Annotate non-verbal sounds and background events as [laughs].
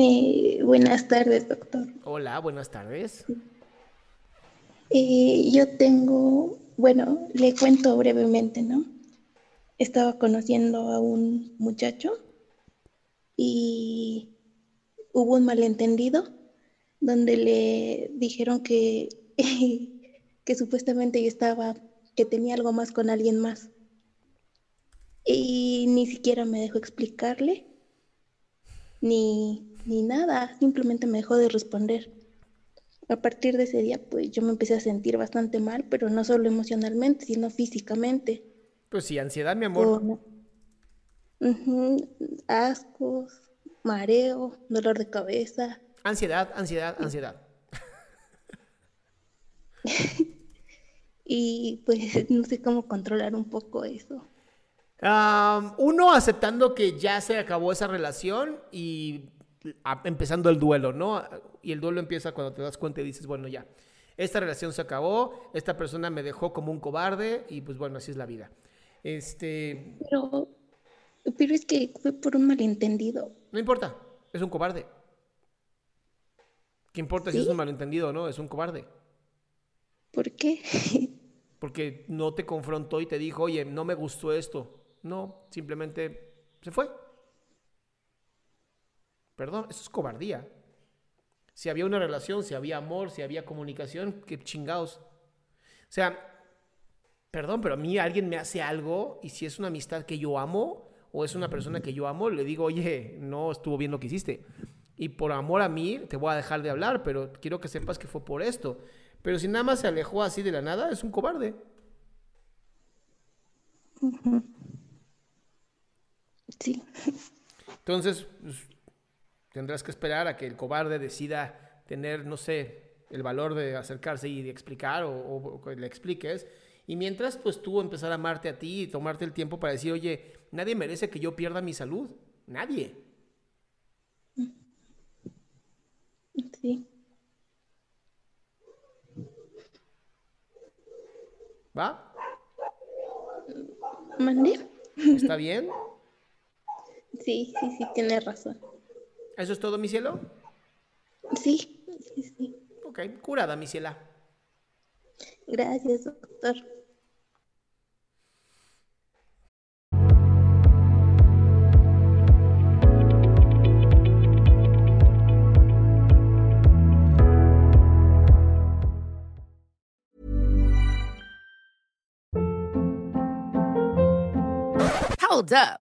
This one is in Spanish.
Eh, buenas tardes, doctor. Hola, buenas tardes. Eh, yo tengo, bueno, le cuento brevemente, ¿no? Estaba conociendo a un muchacho y hubo un malentendido donde le dijeron que, [laughs] que supuestamente yo estaba, que tenía algo más con alguien más. Y ni siquiera me dejó explicarle, ni, ni nada, simplemente me dejó de responder. A partir de ese día, pues yo me empecé a sentir bastante mal, pero no solo emocionalmente, sino físicamente. Pues sí, ansiedad, mi amor. Con ascos, mareo, dolor de cabeza. Ansiedad, ansiedad, ansiedad. [laughs] Y pues [laughs] no sé cómo controlar un poco eso. Uno aceptando que ya se acabó esa relación y a- empezando el duelo, ¿no? Y el duelo empieza cuando te das cuenta y dices, bueno, ya, esta relación se acabó, esta persona me dejó como un cobarde y pues bueno, así es la vida. Este, Pero, pero es que fue por un malentendido. no importa, es un cobarde. ¿Qué importa si es un malentendido o no? Es un cobarde. ¿Por qué? [laughs] Porque no te confrontó y te dijo, oye, no me gustó esto. No, simplemente se fue. Perdón, eso es cobardía. Si había una relación, si había amor, si había comunicación, qué chingados. O sea, perdón, pero a mí alguien me hace algo y si es una amistad que yo amo o es una persona que yo amo, le digo, oye, no estuvo bien lo que hiciste. Y por amor a mí te voy a dejar de hablar, pero quiero que sepas que fue por esto. Pero si nada más se alejó así de la nada, es un cobarde. Sí. Entonces, pues, tendrás que esperar a que el cobarde decida tener, no sé, el valor de acercarse y de explicar o, o- le expliques. Y mientras, pues tú empezar a amarte a ti y tomarte el tiempo para decir, oye, nadie merece que yo pierda mi salud. Nadie. Sí. ¿Va? ¿Mandé? ¿Está bien? Sí, sí, sí, tiene razón. ¿Eso es todo, mi cielo? Sí, sí, sí. Ok, curada, mi ciela. Gracias, doctor. Hold up.